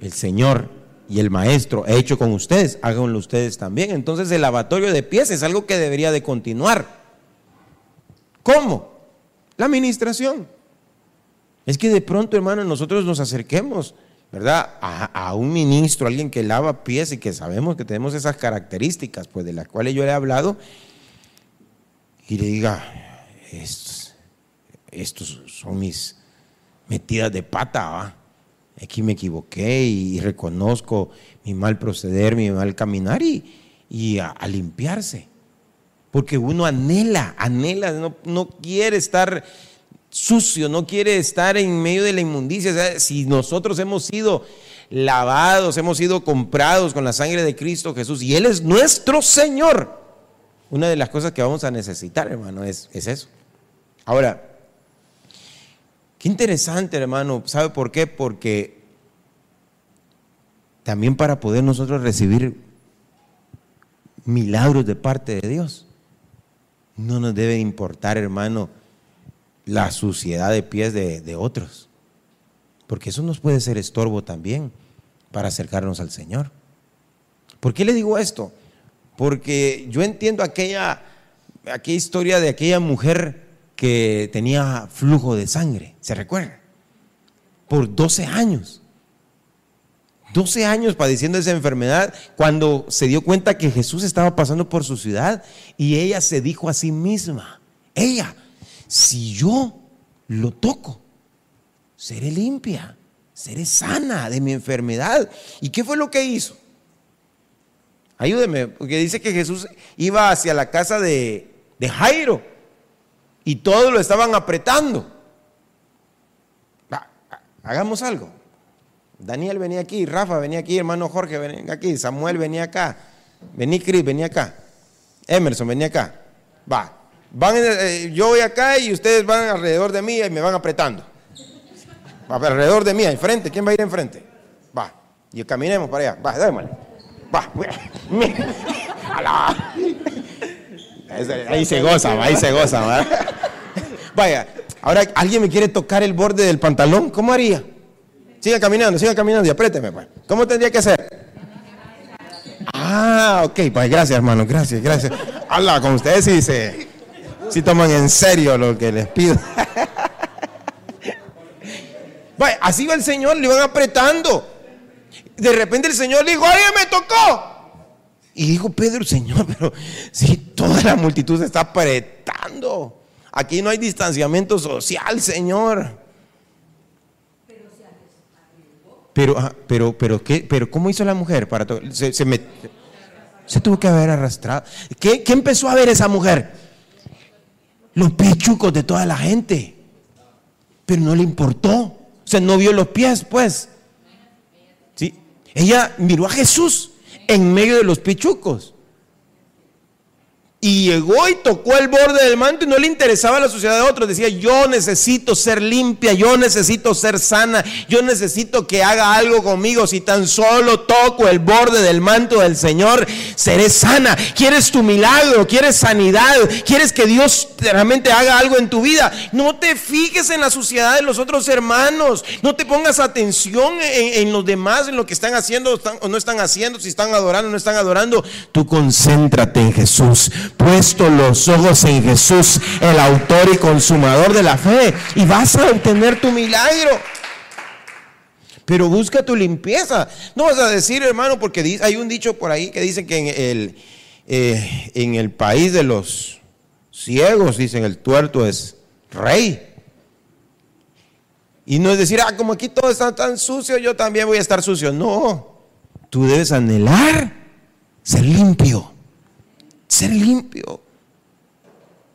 el Señor y el Maestro he hecho con ustedes, háganlo ustedes también. Entonces el lavatorio de pies es algo que debería de continuar. ¿Cómo? La administración. Es que de pronto, hermano, nosotros nos acerquemos, ¿verdad? A, un ministro, alguien que lava pies y que sabemos que tenemos esas características, pues de las cuales yo le he hablado, y le diga, estos, son mis metidas de pata, Aquí me equivoqué y reconozco mi mal proceder, mi mal caminar y, a, limpiarse. Porque uno anhela, anhela, no, no quiere estar sucio, no quiere estar en medio de la inmundicia. si nosotros hemos sido lavados, hemos sido comprados con la sangre de Cristo Jesús y Él es nuestro Señor, una de las cosas que vamos a necesitar, hermano, es, es eso. Ahora, qué interesante, hermano, ¿sabe por qué? Porque también para poder nosotros recibir milagros de parte de Dios, no nos debe importar, hermano, la suciedad de pies de, otros. Porque eso nos puede ser estorbo también para acercarnos al Señor. ¿Por qué le digo esto? Porque yo entiendo aquella, aquella historia de aquella mujer que tenía flujo de sangre, ¿se recuerda? Por 12 años. 12 años padeciendo esa enfermedad cuando se dio cuenta que Jesús estaba pasando por su ciudad y ella se dijo a sí misma, ella, si yo lo toco, seré limpia, seré sana de mi enfermedad. ¿Y qué fue lo que hizo? Ayúdeme, porque dice que Jesús iba hacia la casa de, de Jairo y todos lo estaban apretando. hagamos algo. Daniel venía aquí, Rafa venía aquí, hermano Jorge venía aquí, Samuel venía acá, vení Cris, venía acá, Emerson venía acá. Va, Van, eh, yo voy acá y ustedes van alrededor de mí y me van apretando. Alrededor de mí, enfrente. ¿Quién va a ir enfrente? Va. Y caminemos para allá. Va, démosle. Va. Ahí se goza, ahí se goza. Vaya, ahora alguien me quiere tocar el borde del pantalón. ¿Cómo haría? Siga caminando, siga caminando y apriéteme. Pues. ¿Cómo tendría que hacer? Ah, ok, pues gracias, hermano, gracias, gracias. Habla con ustedes y dice si toman en serio lo que les pido. así va el Señor, le van apretando. De repente el Señor le dijo, ¡ay, me tocó! Y dijo Pedro, Señor, pero si toda la multitud se está apretando. Aquí no hay distanciamiento social, Señor. Pero, ah, pero, pero, ¿qué? pero, ¿cómo hizo la mujer para se, se, se tuvo que haber arrastrado. ¿Qué, ¿Qué empezó a ver esa mujer? Los pechucos de toda la gente. Pero no le importó. O sea, no vio los pies, pues. ¿Sí? Ella miró a Jesús en medio de los pechucos. Y llegó y tocó el borde del manto y no le interesaba la sociedad de otros. Decía, yo necesito ser limpia, yo necesito ser sana, yo necesito que haga algo conmigo. Si tan solo toco el borde del manto del Señor, seré sana. ¿Quieres tu milagro? ¿Quieres sanidad? ¿Quieres que Dios realmente haga algo en tu vida. No te fijes en la suciedad de los otros hermanos. No te pongas atención en, los demás, en lo que están haciendo o no están haciendo, si están adorando o no están adorando. Tú concéntrate en Jesús. Puesto los ojos en Jesús, el autor y consumador de la fe. Y vas a obtener tu milagro pero busca tu limpieza. No vas a decir, hermano, porque hay un dicho por ahí que dice que en el, eh, en el país de los ciegos, dicen, el tuerto es rey. Y no es decir, ah, como aquí todo está tan sucio, yo también voy a estar sucio. No, tú debes anhelar ser limpio, ser limpio.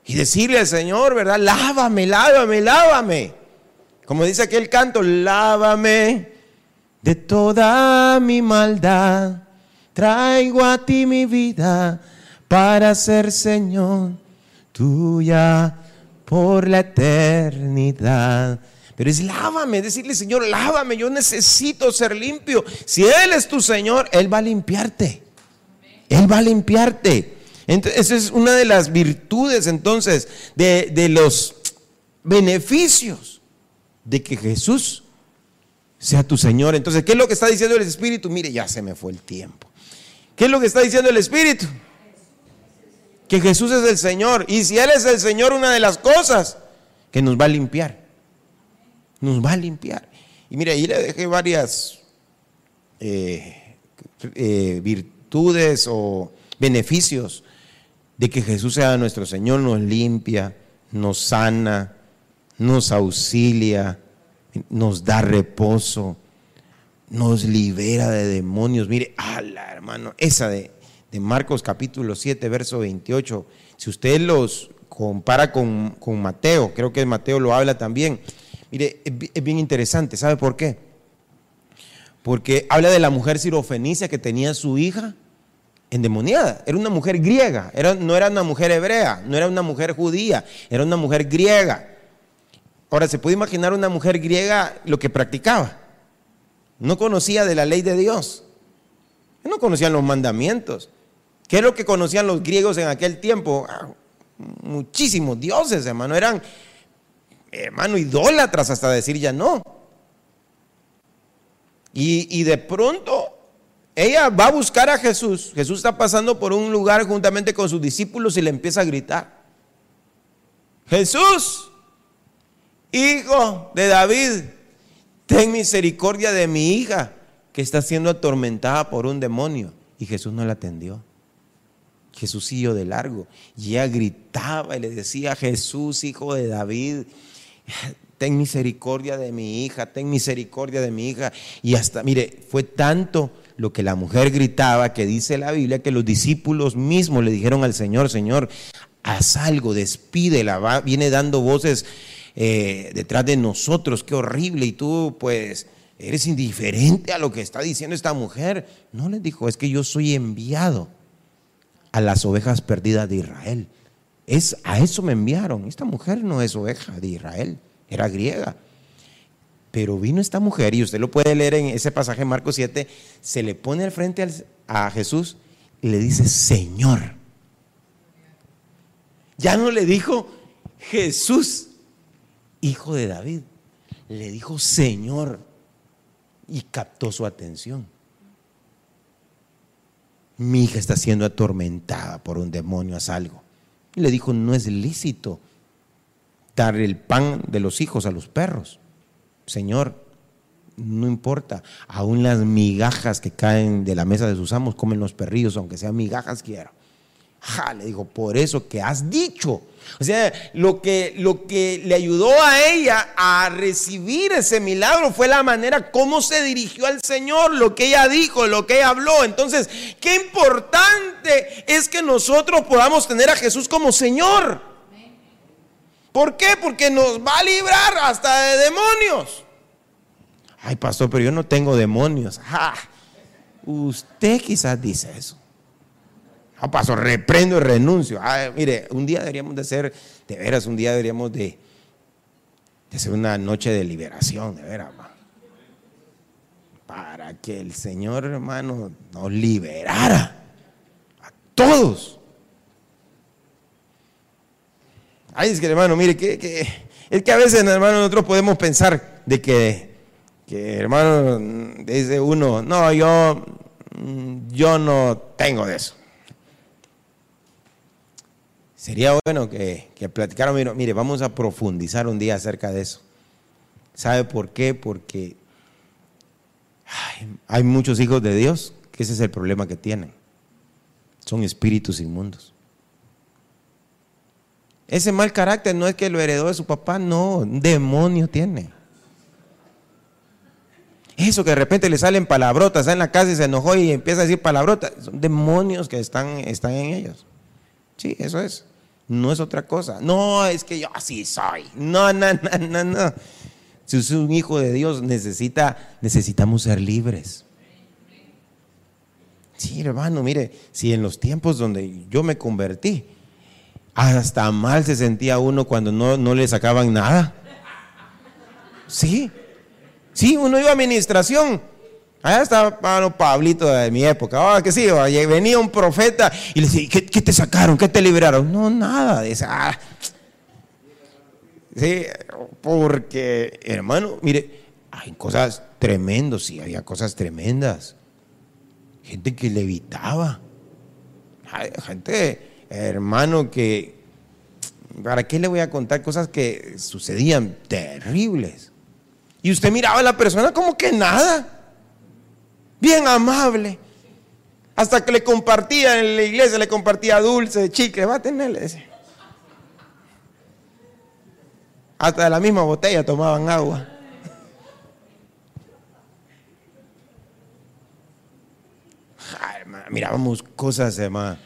Y decirle al Señor, ¿verdad? Lávame, lávame, lávame. Como dice aquel canto, lávame de toda mi maldad. Traigo a ti mi vida para ser Señor tuya por la eternidad. Pero es lávame, decirle Señor, lávame, yo necesito ser limpio. Si Él es tu Señor, Él va a limpiarte. Él va a limpiarte. Entonces, esa es una de las virtudes entonces de, de los beneficios de que Jesús sea tu Señor. Entonces, ¿qué es lo que está diciendo el Espíritu? Mire, ya se me fue el tiempo. ¿Qué es lo que está diciendo el Espíritu? Que Jesús es el Señor. Y si Él es el Señor, una de las cosas que nos va a limpiar. Nos va a limpiar. Y mire, ahí le dejé varias eh, eh, virtudes o beneficios de que Jesús sea nuestro Señor. Nos limpia, nos sana, nos auxilia nos da reposo, nos libera de demonios. Mire, ala, hermano, esa de, Marcos capítulo 7, verso 28, si usted los compara con, Mateo, creo que Mateo lo habla también, mire, es, bien interesante, ¿sabe por qué? Porque habla de la mujer sirofenicia que tenía su hija endemoniada. Era una mujer griega, era, no era una mujer hebrea, no era una mujer judía, era una mujer griega. Ahora, ¿se puede imaginar una mujer griega lo que practicaba? No conocía de la ley de Dios. No conocían los mandamientos. ¿Qué es lo que conocían los griegos en aquel tiempo? Ah, muchísimos dioses, hermano. Eran, hermano, idólatras hasta decir ya no. Y, y de pronto ella va a buscar a Jesús. Jesús está pasando por un lugar juntamente con sus discípulos y le empieza a gritar. Jesús, hijo de David, ten misericordia de mi hija que está siendo atormentada por un demonio. Y Jesús no la atendió. Jesús siguió de largo. Y ella gritaba y le decía, Jesús, hijo de David, ten misericordia de mi hija, ten misericordia de mi hija. Y hasta, mire, fue tanto lo que la mujer gritaba que dice la Biblia que los discípulos mismos le dijeron al Señor, Señor, haz algo, despídela, viene dando voces eh, detrás de nosotros, qué horrible, y tú pues eres indiferente a lo que está diciendo esta mujer. No les dijo, es que yo soy enviado a las ovejas perdidas de Israel. Es, a eso me enviaron. Esta mujer no es oveja de Israel, era griega. Pero vino esta mujer, y usted lo puede leer en ese pasaje de Marcos 7, se le pone al frente a Jesús y le dice, Señor. Ya no le dijo Jesús, hijo de David, le dijo Señor y captó su atención. Mi hija está siendo atormentada por un demonio, haz algo. Y le dijo, no es lícito dar el pan de los hijos a los perros. Señor, no importa, aún las migajas que caen de la mesa de sus amos comen los perrillos, aunque sean migajas quiero. Ja, le digo, por eso que has dicho. O sea, lo que, lo que le ayudó a ella a recibir ese milagro fue la manera como se dirigió al Señor, lo que ella dijo, lo que ella habló. Entonces, qué importante es que nosotros podamos tener a Jesús como Señor. ¿Por qué? Porque nos va a librar hasta de demonios. Ay, pastor, pero yo no tengo demonios. usted quizás dice eso. No paso, reprendo y renuncio. Ah, mire, un día deberíamos de ser, de veras, un día deberíamos de, de hacer una noche de liberación, de veras, para que el Señor, hermano, nos liberara a todos. Ay, es que hermano, mire, que, es que a veces, hermano, nosotros podemos pensar de que, que hermano, dice uno, no, yo, yo no tengo de eso. Sería bueno que, que platicaran, mire, vamos a profundizar un día acerca de eso. ¿Sabe por qué? Porque hay muchos hijos de Dios que ese es el problema que tienen. Son espíritus inmundos. Ese mal carácter no es que lo heredó de su papá, no, demonio tiene. Eso que de repente le salen palabrotas, está en la casa y se enojó y empieza a decir palabrotas, son demonios que están, están en ellos. Sí, eso es. No es otra cosa. No, es que yo así soy. No, no, no, no, no. Si usted es un hijo de Dios, necesita, necesitamos ser libres. Sí, hermano, mire, si en los tiempos donde yo me convertí, hasta mal se sentía uno cuando no, no le sacaban nada. Sí, sí, uno iba a administración. Allá estaba Pablito de mi época. Ahora que sí, venía un profeta y le decía, ¿qué, te sacaron? ¿Qué te liberaron? No, nada. Dice, ah. Sí, porque, hermano, mire, hay cosas tremendas, sí, había cosas tremendas. Gente que levitaba. Gente, hermano, que, ¿para qué le voy a contar cosas que sucedían terribles? Y usted miraba a la persona como que nada bien amable. Hasta que le compartía en la iglesia, le compartía dulce, chicle, va a tenerle. Ese. Hasta de la misma botella tomaban agua. mirábamos cosas, hermano.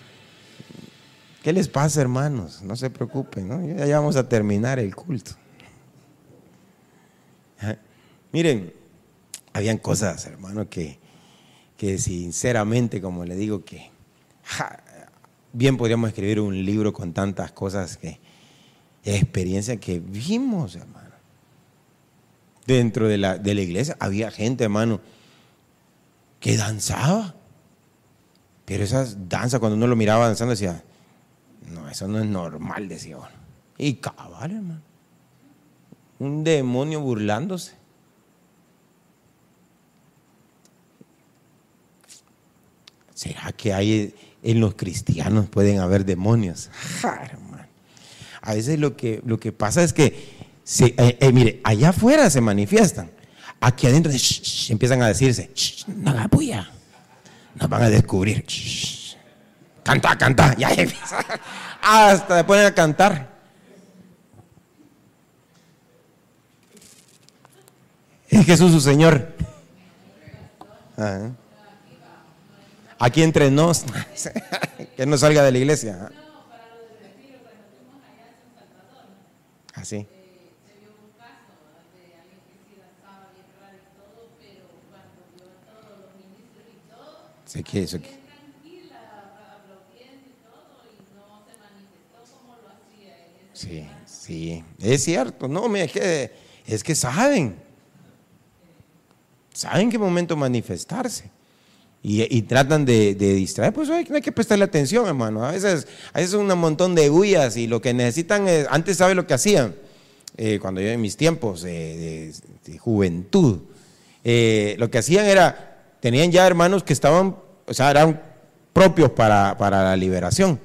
¿Qué les pasa, hermanos? No se preocupen, ¿no? Ya vamos a terminar el culto. Miren, habían cosas, hermano, que, que sinceramente, como le digo, que bien podríamos escribir un libro con tantas cosas que experiencia que vimos, hermano. Dentro de la, de la iglesia había gente, hermano, que danzaba. Pero esas danzas, cuando uno lo miraba danzando, decía, no, eso no es normal, decía uno. Y cabal, hermano. Un demonio burlándose. ¿Será que hay en los cristianos pueden haber demonios? A veces lo que, lo que pasa es que, eh, eh, mire, allá afuera se manifiestan. Aquí adentro empiezan a decirse, no la puya. Nos van a descubrir. Canta, canta. Ya Hasta se ponen a cantar. Es Jesús su Señor. Ajá aquí entre nos, que no salga de la iglesia. Así. Sí, que eso. Sí, sí, es cierto, no, es que, es que saben, saben qué momento manifestarse. Y, tratan de, distraer, pues hay, hay, que prestarle atención, hermano. A veces, a veces un montón de huyas y lo que necesitan es, antes sabe lo que hacían, eh, cuando yo en mis tiempos de, juventud, eh, lo que hacían era, tenían ya hermanos que estaban, o sea, eran propios para, para la liberación.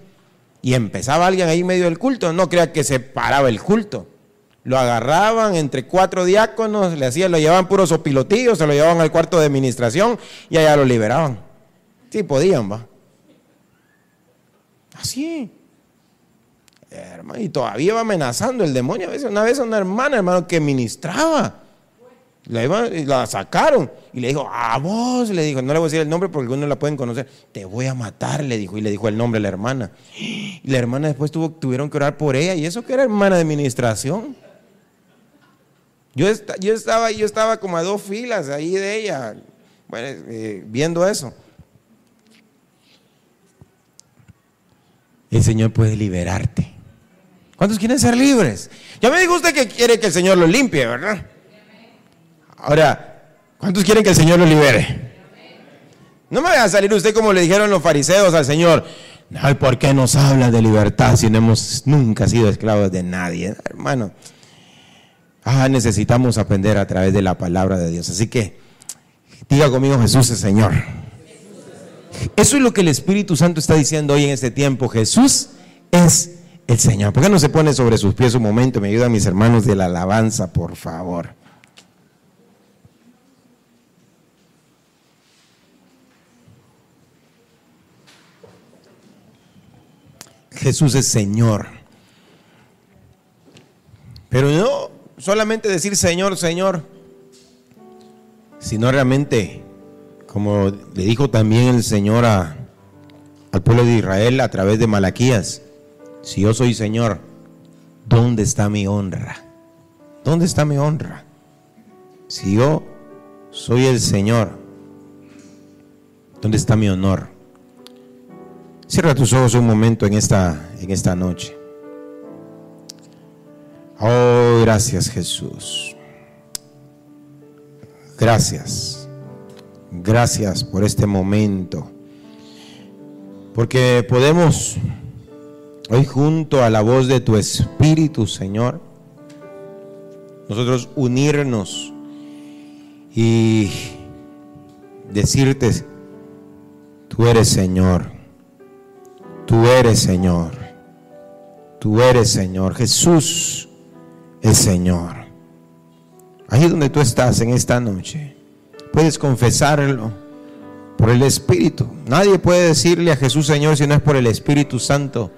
Y empezaba alguien ahí en medio del culto, no crea que se paraba el culto. Lo agarraban entre cuatro diáconos, le hacían, lo llevaban puros opilotillos, se lo llevaban al cuarto de administración y allá lo liberaban. Sí, podían, va. Así. Hermano, y todavía iba amenazando el demonio. A veces, una vez una hermana, hermano, que ministraba. La, la sacaron y le dijo, a vos, le dijo, no le voy a decir el nombre porque algunos la pueden conocer, te voy a matar, le dijo, y le dijo el nombre a la hermana. Y la hermana después tuvo, tuvieron que orar por ella, y eso que era hermana de administración. Yo, yo, estaba, yo estaba como a dos filas ahí de ella, eh, viendo eso. El Señor puede liberarte. ¿Cuántos quieren ser libres? Ya me dijo usted que quiere que el Señor lo limpie, ¿verdad? Ahora, ¿cuántos quieren que el Señor lo libere? No me vaya a salir usted como le dijeron los fariseos al Señor. Ay, ¿por qué nos habla de libertad si no hemos nunca sido esclavos de nadie? Hermano, ah, necesitamos aprender a través de la palabra de Dios. Así que diga conmigo Jesús es Señor. Eso es lo que el Espíritu Santo está diciendo hoy en este tiempo. Jesús es el Señor. ¿Por qué no se pone sobre sus pies un momento? Me ayudan mis hermanos de la alabanza, por favor. Jesús es Señor. Pero no solamente decir Señor, Señor, sino realmente, como le dijo también el Señor al pueblo de Israel a través de Malaquías, si yo soy Señor, ¿dónde está mi honra? ¿Dónde está mi honra? Si yo soy el Señor, ¿dónde está mi honor? Cierra tus ojos un momento en esta, en esta noche. Oh, gracias Jesús. Gracias. Gracias por este momento. Porque podemos hoy junto a la voz de tu Espíritu, Señor, nosotros unirnos y decirte, tú eres Señor. Tú eres Señor. Tú eres Señor. Jesús es Señor. Ahí donde tú estás en esta noche, puedes confesarlo por el Espíritu. Nadie puede decirle a Jesús Señor si no es por el Espíritu Santo.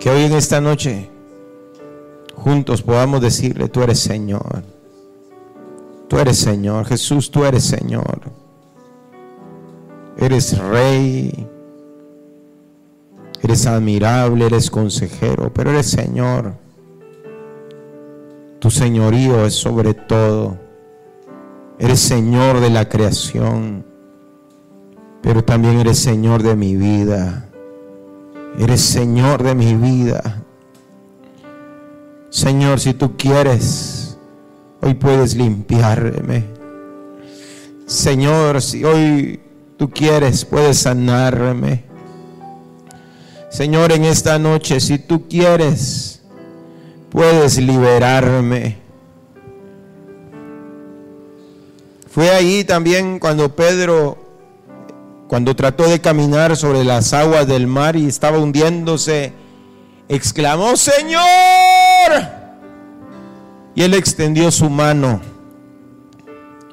Que hoy en esta noche juntos podamos decirle, tú eres Señor. Tú eres Señor. Jesús, tú eres Señor. Eres Rey. Eres admirable, eres consejero, pero eres Señor. Tu señorío es sobre todo. Eres Señor de la creación, pero también eres Señor de mi vida. Eres Señor de mi vida. Señor, si tú quieres, hoy puedes limpiarme. Señor, si hoy tú quieres, puedes sanarme. Señor, en esta noche, si tú quieres, puedes liberarme. Fue ahí también cuando Pedro, cuando trató de caminar sobre las aguas del mar y estaba hundiéndose, exclamó, Señor. Y él extendió su mano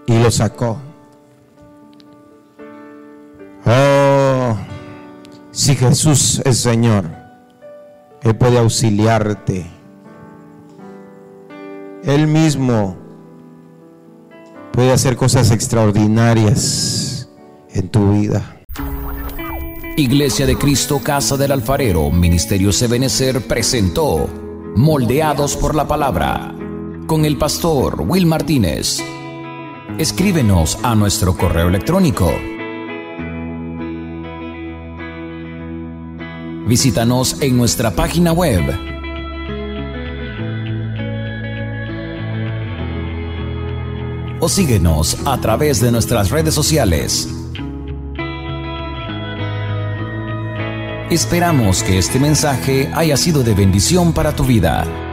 y lo sacó. Oh, si Jesús es Señor, Él puede auxiliarte. Él mismo puede hacer cosas extraordinarias en tu vida. Iglesia de Cristo, Casa del Alfarero, Ministerio Sebenecer presentó Moldeados por la Palabra con el pastor Will Martínez. Escríbenos a nuestro correo electrónico Visítanos en nuestra página web o síguenos a través de nuestras redes sociales. Esperamos que este mensaje haya sido de bendición para tu vida.